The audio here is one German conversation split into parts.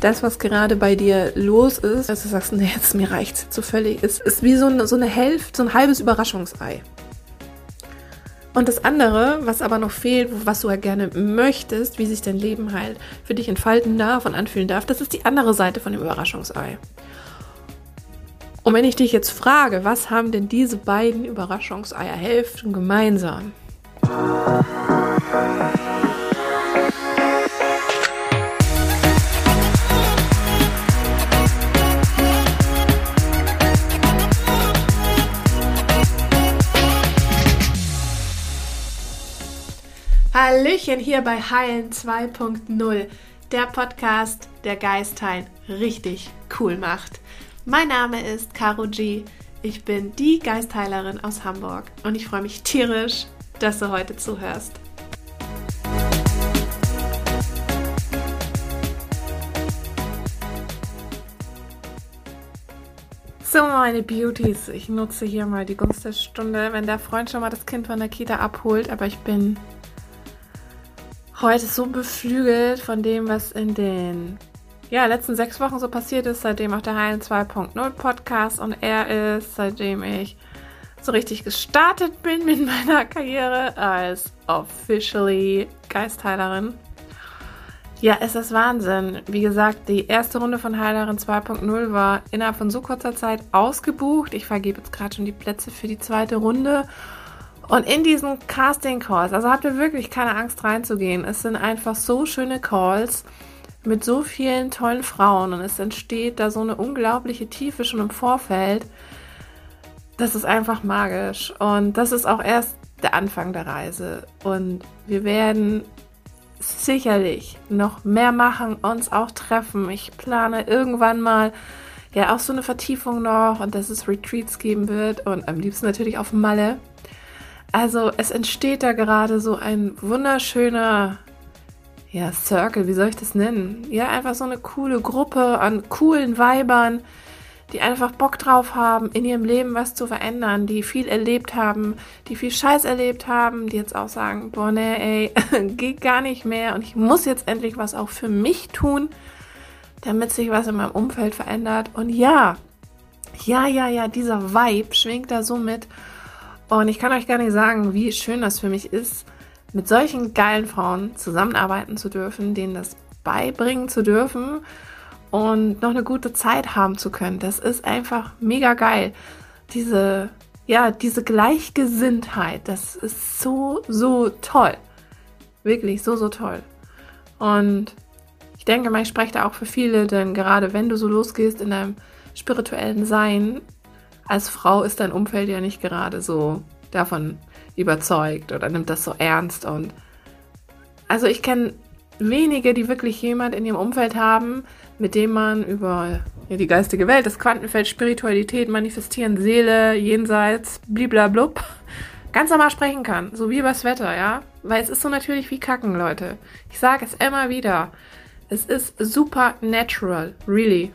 das, was gerade bei dir los ist, dass du sagst, nee, jetzt mir reicht's zu völlig, ist, ist wie so eine, so eine Hälfte, so ein halbes Überraschungsei. Und das andere, was aber noch fehlt, was du ja gerne möchtest, wie sich dein Leben halt für dich entfalten darf und anfühlen darf, das ist die andere Seite von dem Überraschungsei. Und wenn ich dich jetzt frage, was haben denn diese beiden Überraschungseierhälften gemeinsam? Hallöchen hier bei Heilen 2.0, der Podcast, der Geistheilen richtig cool macht. Mein Name ist Caro G. Ich bin die Geistheilerin aus Hamburg und ich freue mich tierisch, dass du heute zuhörst. So, meine Beauties, ich nutze hier mal die Gunst der Stunde, wenn der Freund schon mal das Kind von der Kita abholt, aber ich bin heute so beflügelt von dem, was in den ja, letzten sechs Wochen so passiert ist, seitdem auch der Heilen 2.0 Podcast und er ist, seitdem ich so richtig gestartet bin mit meiner Karriere als officially Geistheilerin. Ja, es ist Wahnsinn. Wie gesagt, die erste Runde von Heilerin 2.0 war innerhalb von so kurzer Zeit ausgebucht. Ich vergebe jetzt gerade schon die Plätze für die zweite Runde. Und in diesen Casting Calls, also habt ihr wirklich keine Angst reinzugehen. Es sind einfach so schöne Calls mit so vielen tollen Frauen und es entsteht da so eine unglaubliche Tiefe schon im Vorfeld. Das ist einfach magisch und das ist auch erst der Anfang der Reise und wir werden sicherlich noch mehr machen, uns auch treffen. Ich plane irgendwann mal ja auch so eine Vertiefung noch und dass es Retreats geben wird und am liebsten natürlich auf Malle. Also es entsteht da gerade so ein wunderschöner ja, Circle, wie soll ich das nennen? Ja, einfach so eine coole Gruppe an coolen Weibern, die einfach Bock drauf haben, in ihrem Leben was zu verändern, die viel erlebt haben, die viel Scheiß erlebt haben, die jetzt auch sagen, boah, nee, ey, geht gar nicht mehr und ich muss jetzt endlich was auch für mich tun, damit sich was in meinem Umfeld verändert. Und ja, ja, ja, ja, dieser Vibe schwingt da so mit. Und ich kann euch gar nicht sagen, wie schön das für mich ist, mit solchen geilen Frauen zusammenarbeiten zu dürfen, denen das beibringen zu dürfen und noch eine gute Zeit haben zu können. Das ist einfach mega geil. Diese, ja, diese Gleichgesinntheit, das ist so, so toll. Wirklich so, so toll. Und ich denke mal, ich spreche da auch für viele, denn gerade wenn du so losgehst in deinem spirituellen Sein, als Frau ist dein Umfeld ja nicht gerade so davon überzeugt oder nimmt das so ernst. Und also ich kenne wenige, die wirklich jemand in ihrem Umfeld haben, mit dem man über ja, die geistige Welt, das Quantenfeld, Spiritualität, Manifestieren, Seele, Jenseits, bliblablub, ganz normal sprechen kann. So wie über das Wetter, ja. Weil es ist so natürlich wie Kacken, Leute. Ich sage es immer wieder. Es ist super natural, really.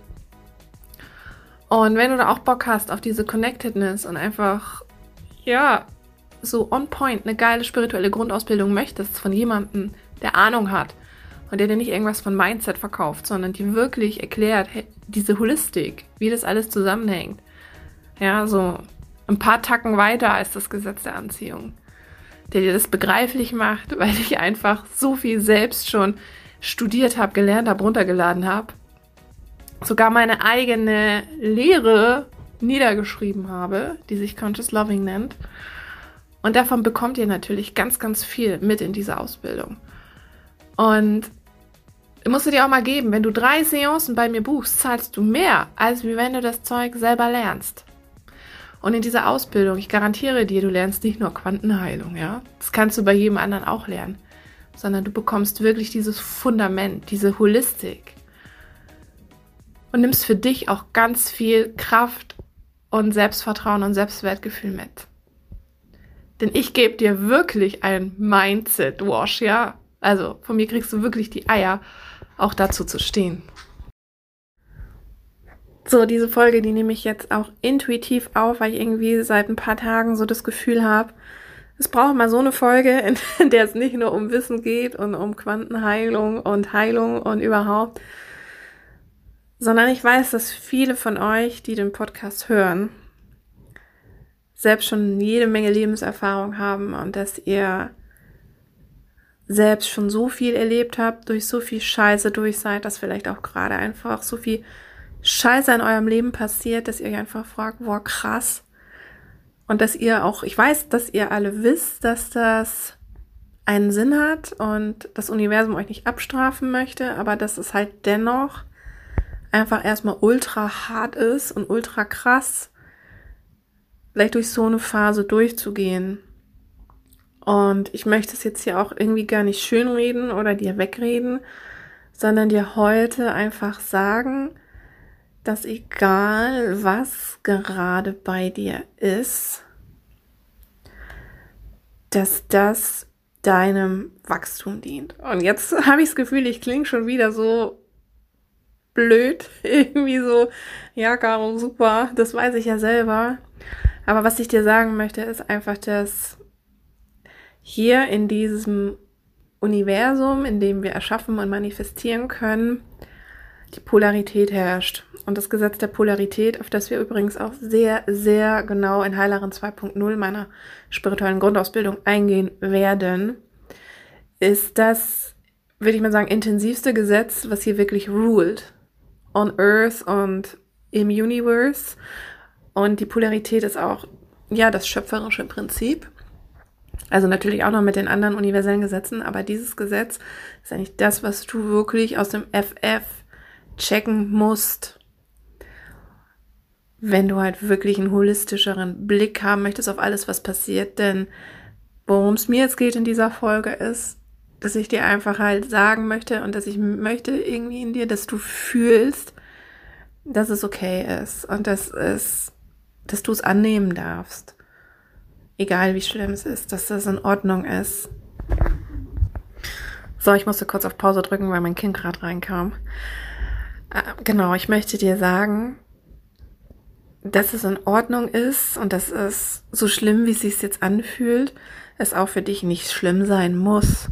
Und wenn du da auch Bock hast auf diese Connectedness und einfach, ja, so on point eine geile spirituelle Grundausbildung möchtest von jemandem, der Ahnung hat und der dir nicht irgendwas von Mindset verkauft, sondern dir wirklich erklärt, hey, diese Holistik, wie das alles zusammenhängt. Ja, so ein paar Tacken weiter als das Gesetz der Anziehung. Der dir das begreiflich macht, weil ich einfach so viel selbst schon studiert habe, gelernt habe, runtergeladen habe sogar meine eigene Lehre niedergeschrieben habe, die sich Conscious Loving nennt. Und davon bekommt ihr natürlich ganz, ganz viel mit in dieser Ausbildung. Und musst du dir auch mal geben, wenn du drei Seancen bei mir buchst, zahlst du mehr, als wenn du das Zeug selber lernst. Und in dieser Ausbildung, ich garantiere dir, du lernst nicht nur Quantenheilung, ja. Das kannst du bei jedem anderen auch lernen. Sondern du bekommst wirklich dieses Fundament, diese Holistik und nimmst für dich auch ganz viel Kraft und Selbstvertrauen und Selbstwertgefühl mit. Denn ich gebe dir wirklich ein Mindset-Wash, ja? Also von mir kriegst du wirklich die Eier, auch dazu zu stehen. So, diese Folge, die nehme ich jetzt auch intuitiv auf, weil ich irgendwie seit ein paar Tagen so das Gefühl habe, es braucht mal so eine Folge, in der es nicht nur um Wissen geht und um Quantenheilung und Heilung und überhaupt, sondern ich weiß, dass viele von euch, die den Podcast hören, selbst schon jede Menge Lebenserfahrung haben und dass ihr selbst schon so viel erlebt habt, durch so viel Scheiße durch seid, dass vielleicht auch gerade einfach so viel Scheiße in eurem Leben passiert, dass ihr euch einfach fragt, boah, krass. Und dass ihr auch, ich weiß, dass ihr alle wisst, dass das einen Sinn hat und das Universum euch nicht abstrafen möchte, aber dass es halt dennoch einfach erstmal ultra hart ist und ultra krass, vielleicht durch so eine Phase durchzugehen. Und ich möchte es jetzt hier auch irgendwie gar nicht schönreden oder dir wegreden, sondern dir heute einfach sagen, dass egal was gerade bei dir ist, dass das deinem Wachstum dient. Und jetzt habe ich das Gefühl, ich klinge schon wieder so blöd, irgendwie so, ja, Caro, super, das weiß ich ja selber. Aber was ich dir sagen möchte, ist einfach, dass hier in diesem Universum, in dem wir erschaffen und manifestieren können, die Polarität herrscht. Und das Gesetz der Polarität, auf das wir übrigens auch sehr, sehr genau in Heilerin 2.0 meiner spirituellen Grundausbildung eingehen werden, ist das, würde ich mal sagen, intensivste Gesetz, was hier wirklich ruled. On Earth und im Universe. Und die Polarität ist auch, ja, das schöpferische Prinzip. Also natürlich auch noch mit den anderen universellen Gesetzen, aber dieses Gesetz ist eigentlich das, was du wirklich aus dem FF checken musst, wenn du halt wirklich einen holistischeren Blick haben möchtest auf alles, was passiert. Denn worum es mir jetzt geht in dieser Folge ist, dass ich dir einfach halt sagen möchte und dass ich möchte irgendwie in dir, dass du fühlst, dass es okay ist und dass es, dass du es annehmen darfst. Egal wie schlimm es ist, dass das in Ordnung ist. So, ich musste kurz auf Pause drücken, weil mein Kind gerade reinkam. Äh, genau, ich möchte dir sagen, dass es in Ordnung ist und dass es so schlimm, wie es sich jetzt anfühlt, es auch für dich nicht schlimm sein muss.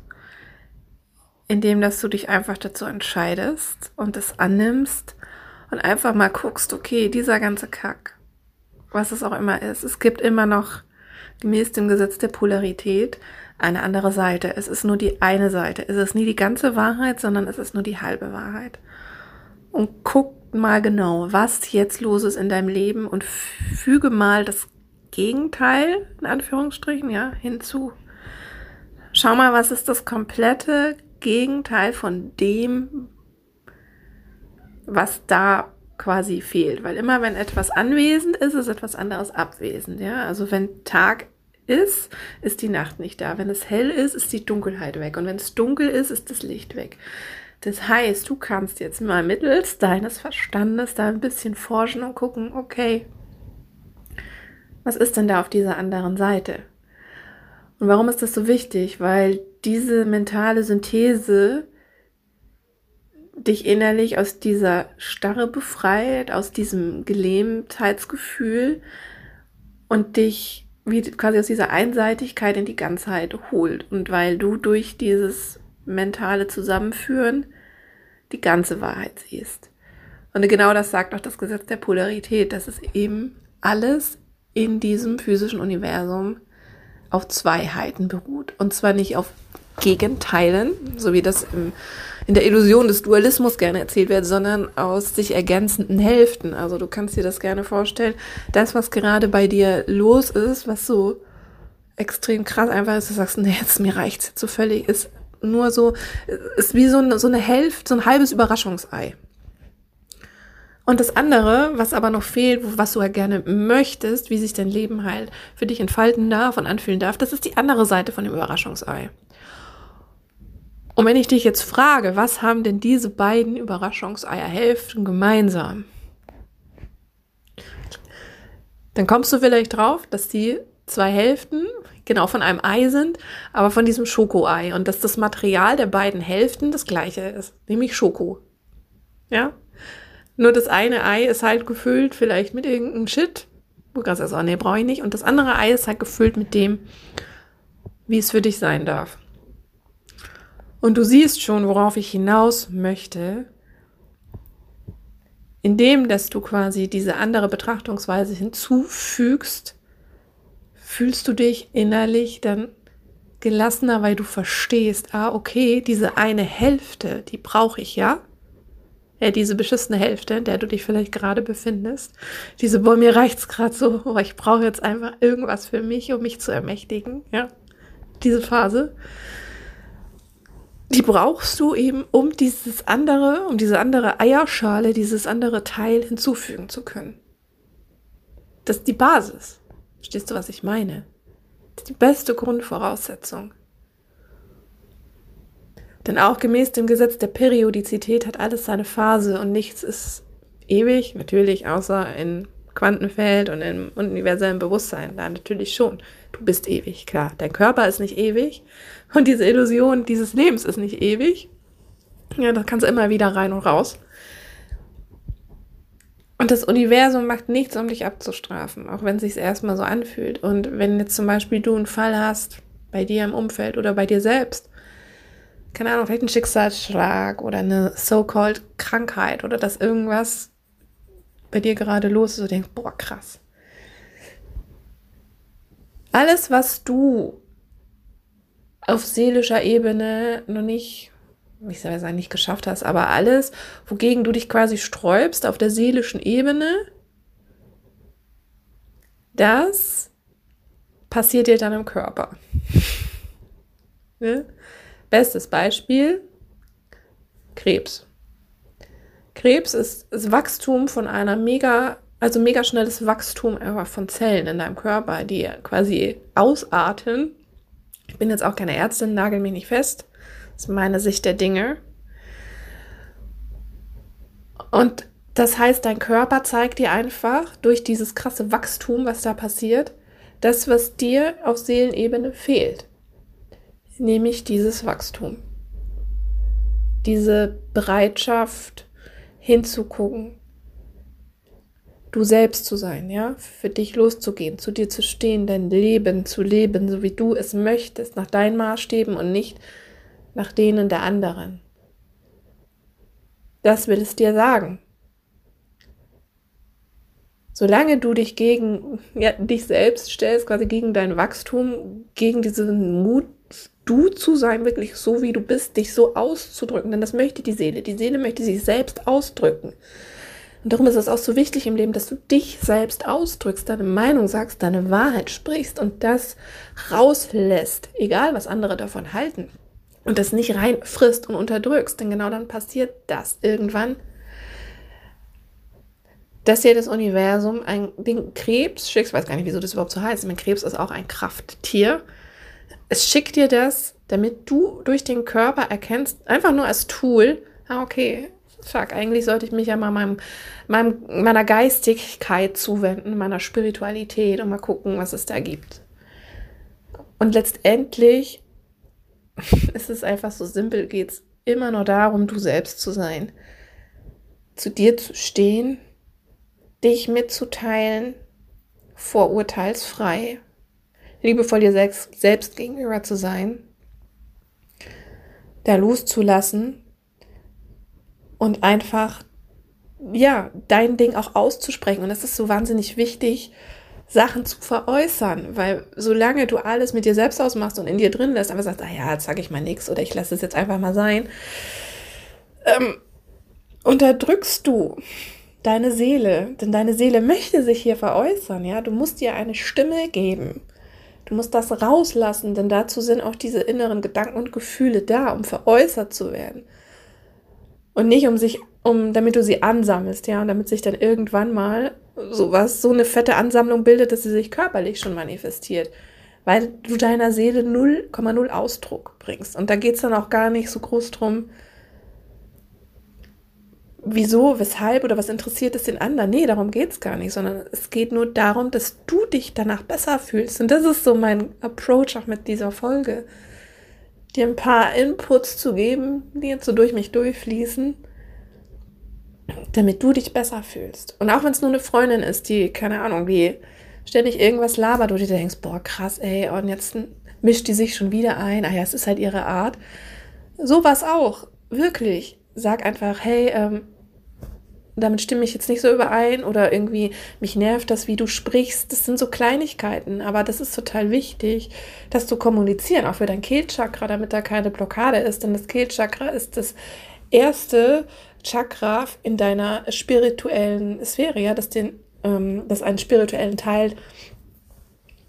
Indem, dass du dich einfach dazu entscheidest und es annimmst und einfach mal guckst, okay, dieser ganze Kack, was es auch immer ist, es gibt immer noch gemäß dem Gesetz der Polarität eine andere Seite. Es ist nur die eine Seite. Es ist nie die ganze Wahrheit, sondern es ist nur die halbe Wahrheit und guck mal genau, was jetzt los ist in deinem Leben und füge mal das Gegenteil, in Anführungsstrichen, ja, hinzu. Schau mal, was ist das komplette Gegenteil von dem, was da quasi fehlt. Weil immer wenn etwas anwesend ist, ist etwas anderes abwesend, ja. Also wenn Tag ist, ist die Nacht nicht da. Wenn es hell ist, ist die Dunkelheit weg. Und wenn es dunkel ist, ist das Licht weg. Das heißt, du kannst jetzt mal mittels deines Verstandes da ein bisschen forschen und gucken, okay, was ist denn da auf dieser anderen Seite? Und warum ist das so wichtig? Weil diese mentale Synthese dich innerlich aus dieser Starre befreit, aus diesem Gelähmtheitsgefühl und dich wie quasi aus dieser Einseitigkeit in die Ganzheit holt. Und weil du durch dieses mentale Zusammenführen die ganze Wahrheit siehst. Und genau das sagt auch das Gesetz der Polarität, dass es eben alles in diesem physischen Universum auf Zweiheiten beruht. Und zwar nicht auf Gegenteilen, so wie das im, in der Illusion des Dualismus gerne erzählt wird, sondern aus sich ergänzenden Hälften. Also du kannst dir das gerne vorstellen. Das, was gerade bei dir los ist, was so extrem krass einfach ist, du sagst, nee, jetzt mir reicht's jetzt so völlig, ist nur so, ist wie so so eine Hälfte, so ein halbes Überraschungsei. Und das andere, was aber noch fehlt, was du ja gerne möchtest, wie sich dein Leben halt für dich entfalten darf und anfühlen darf, das ist die andere Seite von dem Überraschungsei. Und wenn ich dich jetzt frage, was haben denn diese beiden Überraschungseierhälften gemeinsam? Dann kommst du vielleicht drauf, dass die zwei Hälften genau von einem Ei sind, aber von diesem Schokoei und dass das Material der beiden Hälften das gleiche ist, nämlich Schoko. Ja? Nur das eine Ei ist halt gefüllt vielleicht mit irgendeinem Shit, du kannst also, nee, brauche ich nicht. Und das andere Ei ist halt gefüllt mit dem, wie es für dich sein darf. Und du siehst schon, worauf ich hinaus möchte. indem, dass du quasi diese andere Betrachtungsweise hinzufügst, fühlst du dich innerlich dann gelassener, weil du verstehst, ah, okay, diese eine Hälfte, die brauche ich ja. Ja, diese beschissene Hälfte, in der du dich vielleicht gerade befindest. Diese, boah, mir reicht's gerade so, oh, ich brauche jetzt einfach irgendwas für mich, um mich zu ermächtigen, ja. Diese Phase. Die brauchst du eben, um dieses andere, um diese andere Eierschale, dieses andere Teil hinzufügen zu können. Das ist die Basis. Verstehst du, was ich meine? Das ist die beste Grundvoraussetzung. Denn auch gemäß dem Gesetz der Periodizität hat alles seine Phase und nichts ist ewig, natürlich, außer in Quantenfeld und im universellen Bewusstsein. Da natürlich schon. Du bist ewig, klar. Dein Körper ist nicht ewig und diese Illusion dieses Lebens ist nicht ewig. Ja, da kannst du immer wieder rein und raus. Und das Universum macht nichts, um dich abzustrafen, auch wenn es sich erstmal so anfühlt. Und wenn jetzt zum Beispiel du einen Fall hast, bei dir im Umfeld oder bei dir selbst, keine Ahnung, vielleicht ein Schicksalsschlag oder eine so-called Krankheit oder dass irgendwas bei dir gerade los ist, und denkst, boah, krass. Alles, was du auf seelischer Ebene noch nicht ich soll sagen, nicht geschafft hast, aber alles, wogegen du dich quasi sträubst auf der seelischen Ebene, das passiert dir dann im Körper. ne? Bestes Beispiel, Krebs. Krebs ist das Wachstum von einer mega, also mega schnelles Wachstum von Zellen in deinem Körper, die quasi ausarten. Ich bin jetzt auch keine Ärztin, nagel mich nicht fest. Das ist meine Sicht der Dinge. Und das heißt, dein Körper zeigt dir einfach durch dieses krasse Wachstum, was da passiert, das, was dir auf Seelenebene fehlt. Nämlich dieses Wachstum. Diese Bereitschaft hinzugucken. Du selbst zu sein, ja, für dich loszugehen, zu dir zu stehen, dein Leben zu leben, so wie du es möchtest, nach deinen Maßstäben und nicht nach denen der anderen. Das will es dir sagen. Solange du dich gegen ja, dich selbst stellst, quasi gegen dein Wachstum, gegen diesen Mut, du zu sein, wirklich so wie du bist, dich so auszudrücken, denn das möchte die Seele. Die Seele möchte sich selbst ausdrücken. Und darum ist es auch so wichtig im Leben, dass du dich selbst ausdrückst, deine Meinung sagst, deine Wahrheit sprichst und das rauslässt, egal was andere davon halten und das nicht rein frisst und unterdrückst, denn genau dann passiert das irgendwann, dass dir das Universum ein Ding Krebs schickt, ich weiß gar nicht, wieso das überhaupt so heißt, mein Krebs ist auch ein Krafttier. Es schickt dir das, damit du durch den Körper erkennst, einfach nur als Tool, ah, okay, fuck, eigentlich sollte ich mich ja mal meinem, meinem, meiner Geistigkeit zuwenden, meiner Spiritualität und mal gucken, was es da gibt. Und letztendlich es ist einfach so simpel, geht es immer nur darum, du selbst zu sein. Zu dir zu stehen, dich mitzuteilen, vorurteilsfrei, liebevoll dir selbst, selbst gegenüber zu sein, da loszulassen und einfach, ja, dein Ding auch auszusprechen. Und das ist so wahnsinnig wichtig, Sachen zu veräußern, weil solange du alles mit dir selbst ausmachst und in dir drin lässt, einfach sagst, ah ja, jetzt sage ich mal nichts oder ich lasse es jetzt einfach mal sein, ähm, unterdrückst du deine Seele, denn deine Seele möchte sich hier veräußern, ja, du musst ihr eine Stimme geben. Du musst das rauslassen, denn dazu sind auch diese inneren Gedanken und Gefühle da, um veräußert zu werden. Und nicht um sich, um, damit du sie ansammelst, ja, und damit sich dann irgendwann mal sowas, so eine fette Ansammlung bildet, dass sie sich körperlich schon manifestiert. Weil du deiner Seele 0,0 Ausdruck bringst. Und da geht es dann auch gar nicht so groß drum, wieso, weshalb oder was interessiert es den anderen. Nee, darum geht es gar nicht, sondern es geht nur darum, dass du dich danach besser fühlst. Und das ist so mein Approach auch mit dieser Folge. Dir ein paar Inputs zu geben, die jetzt so durch mich durchfließen damit du dich besser fühlst. Und auch wenn es nur eine Freundin ist, die, keine Ahnung, wie ständig irgendwas labert, wo du dir denkst, boah, krass, ey, und jetzt mischt die sich schon wieder ein. Ah ja, es ist halt ihre Art. Sowas auch. Wirklich. Sag einfach, hey, ähm, damit stimme ich jetzt nicht so überein oder irgendwie mich nervt das, wie du sprichst. Das sind so Kleinigkeiten, aber das ist total wichtig, dass du kommunizieren, auch für dein Kehlchakra, damit da keine Blockade ist. Denn das Kehlchakra ist das erste Chakra in deiner spirituellen Sphäre, ja, das den, ähm, das einen spirituellen Teil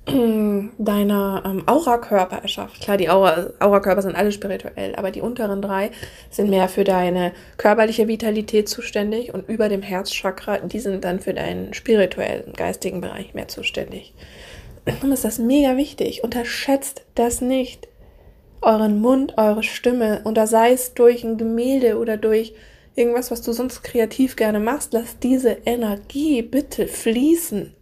deiner ähm, Aura-Körper erschafft. Klar, die Aura, Aura-Körper sind alle spirituell, aber die unteren drei sind mehr für deine körperliche Vitalität zuständig und über dem Herzchakra, die sind dann für deinen spirituellen, geistigen Bereich mehr zuständig. Darum ist das mega wichtig. Unterschätzt das nicht. Euren Mund, eure Stimme, und da sei es durch ein Gemälde oder durch irgendwas, was du sonst kreativ gerne machst, lass diese Energie bitte fließen.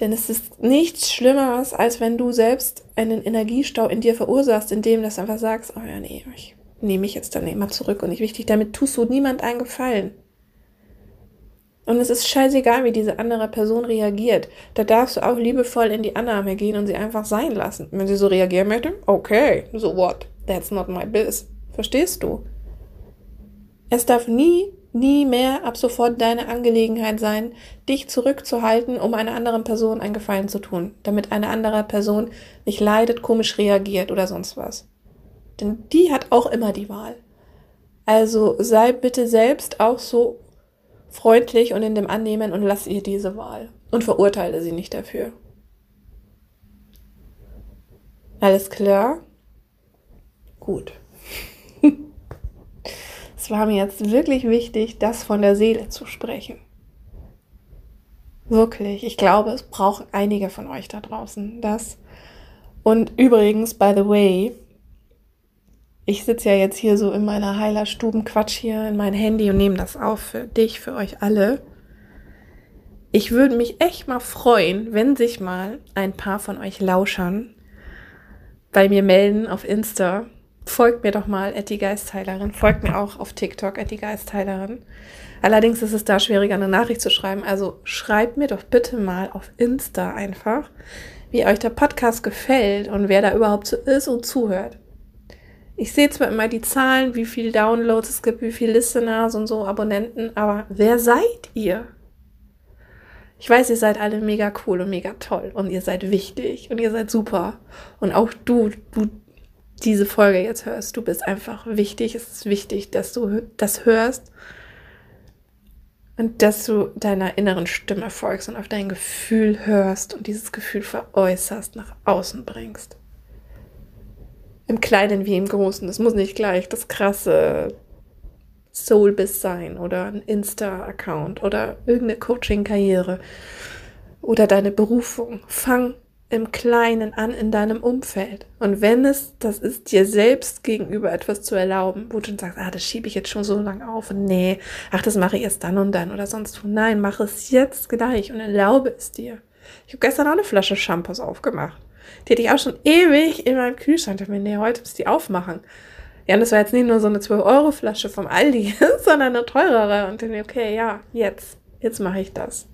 Denn es ist nichts Schlimmeres, als wenn du selbst einen Energiestau in dir verursachst, indem du einfach sagst, oh ja, nee, ich nehme mich jetzt dann immer zurück und nicht wichtig. Damit tust du niemand einen Gefallen. Und es ist scheißegal, wie diese andere Person reagiert. Da darfst du auch liebevoll in die Annahme gehen und sie einfach sein lassen. Wenn sie so reagieren möchte, okay, so what? That's not my biz. Verstehst du? Es darf nie nie mehr ab sofort deine Angelegenheit sein, dich zurückzuhalten, um einer anderen Person einen Gefallen zu tun, damit eine andere Person nicht leidet, komisch reagiert oder sonst was. Denn die hat auch immer die Wahl. Also sei bitte selbst auch so freundlich und in dem Annehmen und lass ihr diese Wahl und verurteile sie nicht dafür. Alles klar? Gut. War mir jetzt wirklich wichtig, das von der Seele zu sprechen. Wirklich, ich glaube, es brauchen einige von euch da draußen das. Und übrigens, by the way, ich sitze ja jetzt hier so in meiner heiler Stubenquatsch hier in mein Handy und nehme das auf für dich, für euch alle. Ich würde mich echt mal freuen, wenn sich mal ein paar von euch Lauschern bei mir melden auf Insta folgt mir doch mal, Etty Geistheilerin. Folgt mir auch auf TikTok, Etty Geistheilerin. Allerdings ist es da schwieriger, eine Nachricht zu schreiben. Also schreibt mir doch bitte mal auf Insta einfach, wie euch der Podcast gefällt und wer da überhaupt so ist und zuhört. Ich sehe zwar immer die Zahlen, wie viele Downloads es gibt, wie viele Listeners und so, Abonnenten, aber wer seid ihr? Ich weiß, ihr seid alle mega cool und mega toll und ihr seid wichtig und ihr seid super. Und auch du, du diese Folge jetzt hörst. Du bist einfach wichtig. Es ist wichtig, dass du das hörst und dass du deiner inneren Stimme folgst und auf dein Gefühl hörst und dieses Gefühl veräußerst, nach außen bringst. Im Kleinen wie im Großen. Es muss nicht gleich das krasse Soulbiss sein oder ein Insta-Account oder irgendeine Coaching-Karriere oder deine Berufung. Fang im Kleinen an in deinem Umfeld. Und wenn es das ist, dir selbst gegenüber etwas zu erlauben, wo du sagst, ah, das schiebe ich jetzt schon so lange auf und nee, ach, das mache ich erst dann und dann oder sonst wo. Nein, mach es jetzt gleich und erlaube es dir. Ich habe gestern auch eine Flasche Shampoos aufgemacht. Die hatte ich auch schon ewig in meinem Kühlschrank. Ich mir, nee, heute muss die aufmachen. Ja, und das war jetzt nicht nur so eine 12-Euro-Flasche vom Aldi, sondern eine teurere. Und dann, okay, ja, jetzt. Jetzt mache ich das.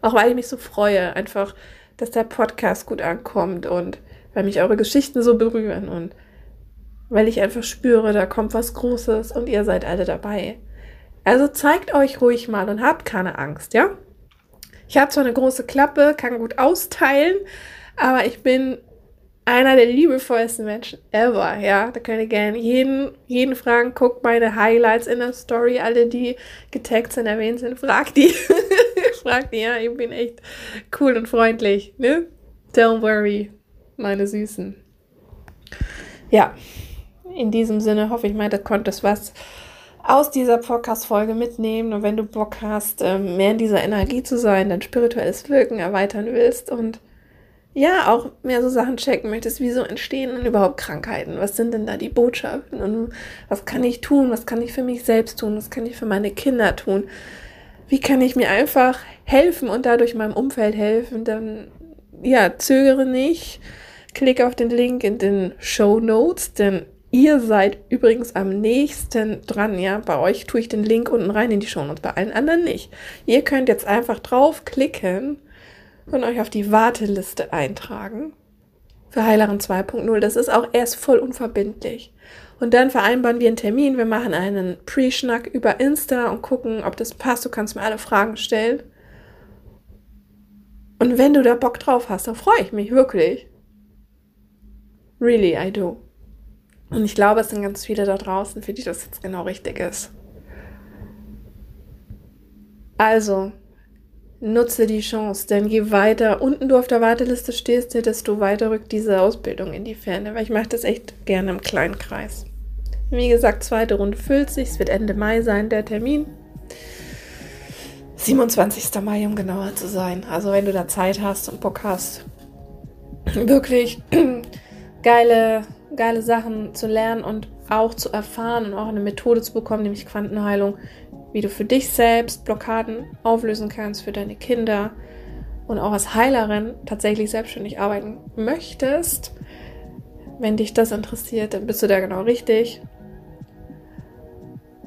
Auch weil ich mich so freue, einfach dass der Podcast gut ankommt und weil mich eure Geschichten so berühren und weil ich einfach spüre, da kommt was Großes und ihr seid alle dabei. Also zeigt euch ruhig mal und habt keine Angst, ja? Ich habe zwar eine große Klappe, kann gut austeilen, aber ich bin einer der liebevollsten Menschen ever, ja. Da könnt ihr gerne jeden, jeden fragen. Guckt meine Highlights in der Story. Alle, die getaggt sind, erwähnt sind, fragt die. fragt die, ja. Ich bin echt cool und freundlich, ne? Don't worry, meine Süßen. Ja, in diesem Sinne hoffe ich mal, du konntest was aus dieser Podcast-Folge mitnehmen. Und wenn du Bock hast, ähm, mehr in dieser Energie zu sein, dein spirituelles Wirken erweitern willst und ja, auch mehr so Sachen checken möchtest, wieso entstehen denn überhaupt Krankheiten? Was sind denn da die Botschaften? Und was kann ich tun? Was kann ich für mich selbst tun? Was kann ich für meine Kinder tun? Wie kann ich mir einfach helfen und dadurch meinem Umfeld helfen? Dann, ja, zögere nicht. Klick auf den Link in den Show Notes, denn ihr seid übrigens am nächsten dran, ja. Bei euch tue ich den Link unten rein in die Show Notes, bei allen anderen nicht. Ihr könnt jetzt einfach draufklicken und euch auf die Warteliste eintragen für Heilerin 2.0. Das ist auch erst voll unverbindlich. Und dann vereinbaren wir einen Termin. Wir machen einen Pre-Schnack über Insta und gucken, ob das passt. Du kannst mir alle Fragen stellen. Und wenn du da Bock drauf hast, dann freue ich mich wirklich. Really, I do. Und ich glaube, es sind ganz viele da draußen, für die das jetzt genau richtig ist. Also, nutze die Chance, denn je weiter unten du auf der Warteliste stehst, desto weiter rückt diese Ausbildung in die Ferne, weil ich mache das echt gerne im kleinen Kreis. Wie gesagt, zweite Runde füllt sich, es wird Ende Mai sein, der Termin. 27. Mai, um genauer zu sein. Also wenn du da Zeit hast und Bock hast, wirklich geile, geile Sachen zu lernen und auch zu erfahren und auch eine Methode zu bekommen, nämlich Quantenheilung, wie du für dich selbst Blockaden auflösen kannst, für deine Kinder und auch als Heilerin tatsächlich selbstständig arbeiten möchtest. Wenn dich das interessiert, dann bist du da genau richtig.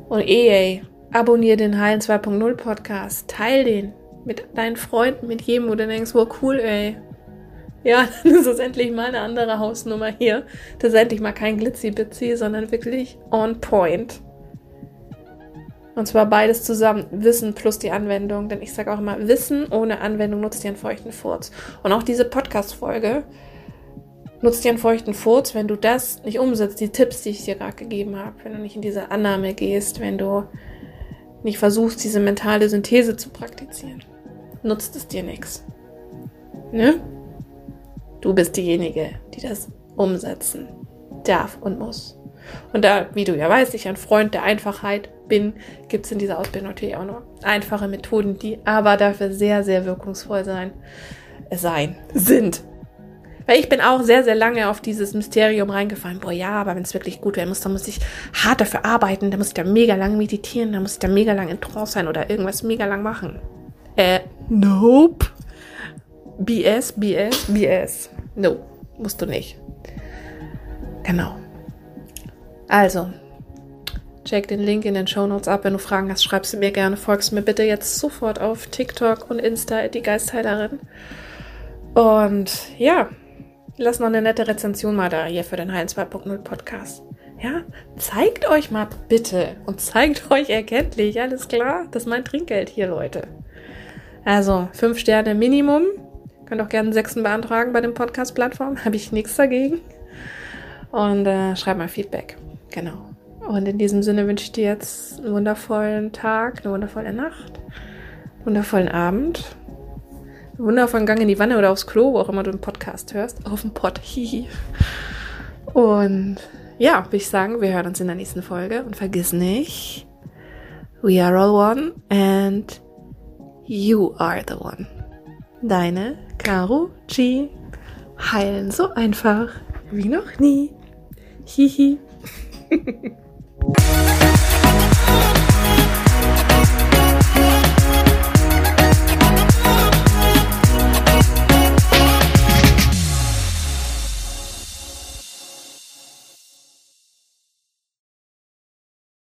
Und eh, abonniere den Heilen 2.0 Podcast, teil den mit deinen Freunden, mit jedem, wo du denkst, wow, cool, ey. Ja, das ist endlich mal eine andere Hausnummer hier. Das ist endlich mal kein Glitzy-Bitzy, sondern wirklich on point. Und zwar beides zusammen, Wissen plus die Anwendung. Denn ich sage auch immer, Wissen ohne Anwendung nutzt dir einen feuchten Furz. Und auch diese Podcast-Folge nutzt dir einen feuchten Furz, wenn du das nicht umsetzt, die Tipps, die ich dir gerade gegeben habe. Wenn du nicht in diese Annahme gehst, wenn du nicht versuchst, diese mentale Synthese zu praktizieren. Nutzt es dir nichts. Ne? Du bist diejenige, die das umsetzen darf und muss. Und da, wie du ja weißt, ich ein Freund der Einfachheit bin, gibt es in dieser Ausbildung natürlich auch noch einfache Methoden, die aber dafür sehr, sehr wirkungsvoll sein, sein, sind. Weil ich bin auch sehr, sehr lange auf dieses Mysterium reingefallen. Boah, ja, aber wenn es wirklich gut werden muss, dann muss ich hart dafür arbeiten, dann muss ich da mega lang meditieren, dann muss ich da mega lang in Trance sein oder irgendwas mega lang machen. Äh, nope. BS, BS, BS. No, musst du nicht. Genau. Also, check den Link in den Show Notes ab. Wenn du Fragen hast, schreib sie mir gerne. Folgst mir bitte jetzt sofort auf TikTok und Insta, die Geistheilerin. Und ja, lass noch eine nette Rezension mal da hier für den Heilen 2.0 Podcast. Ja, zeigt euch mal bitte und zeigt euch erkenntlich, alles klar? Das ist mein Trinkgeld hier, Leute. Also, fünf Sterne Minimum. Könnt auch gerne einen sechsten beantragen bei den Podcast-Plattformen. Habe ich nichts dagegen. Und äh, schreibt mal Feedback. Genau. Und in diesem Sinne wünsche ich dir jetzt einen wundervollen Tag, eine wundervolle Nacht, einen wundervollen Abend, einen wundervollen Gang in die Wanne oder aufs Klo, wo auch immer du einen Podcast hörst. Auf dem Pott. Hihi. Und ja, würde ich sagen, wir hören uns in der nächsten Folge. Und vergiss nicht, we are all one and you are the one. Deine Caro G. Heilen so einfach wie noch nie. Hihi. Thank.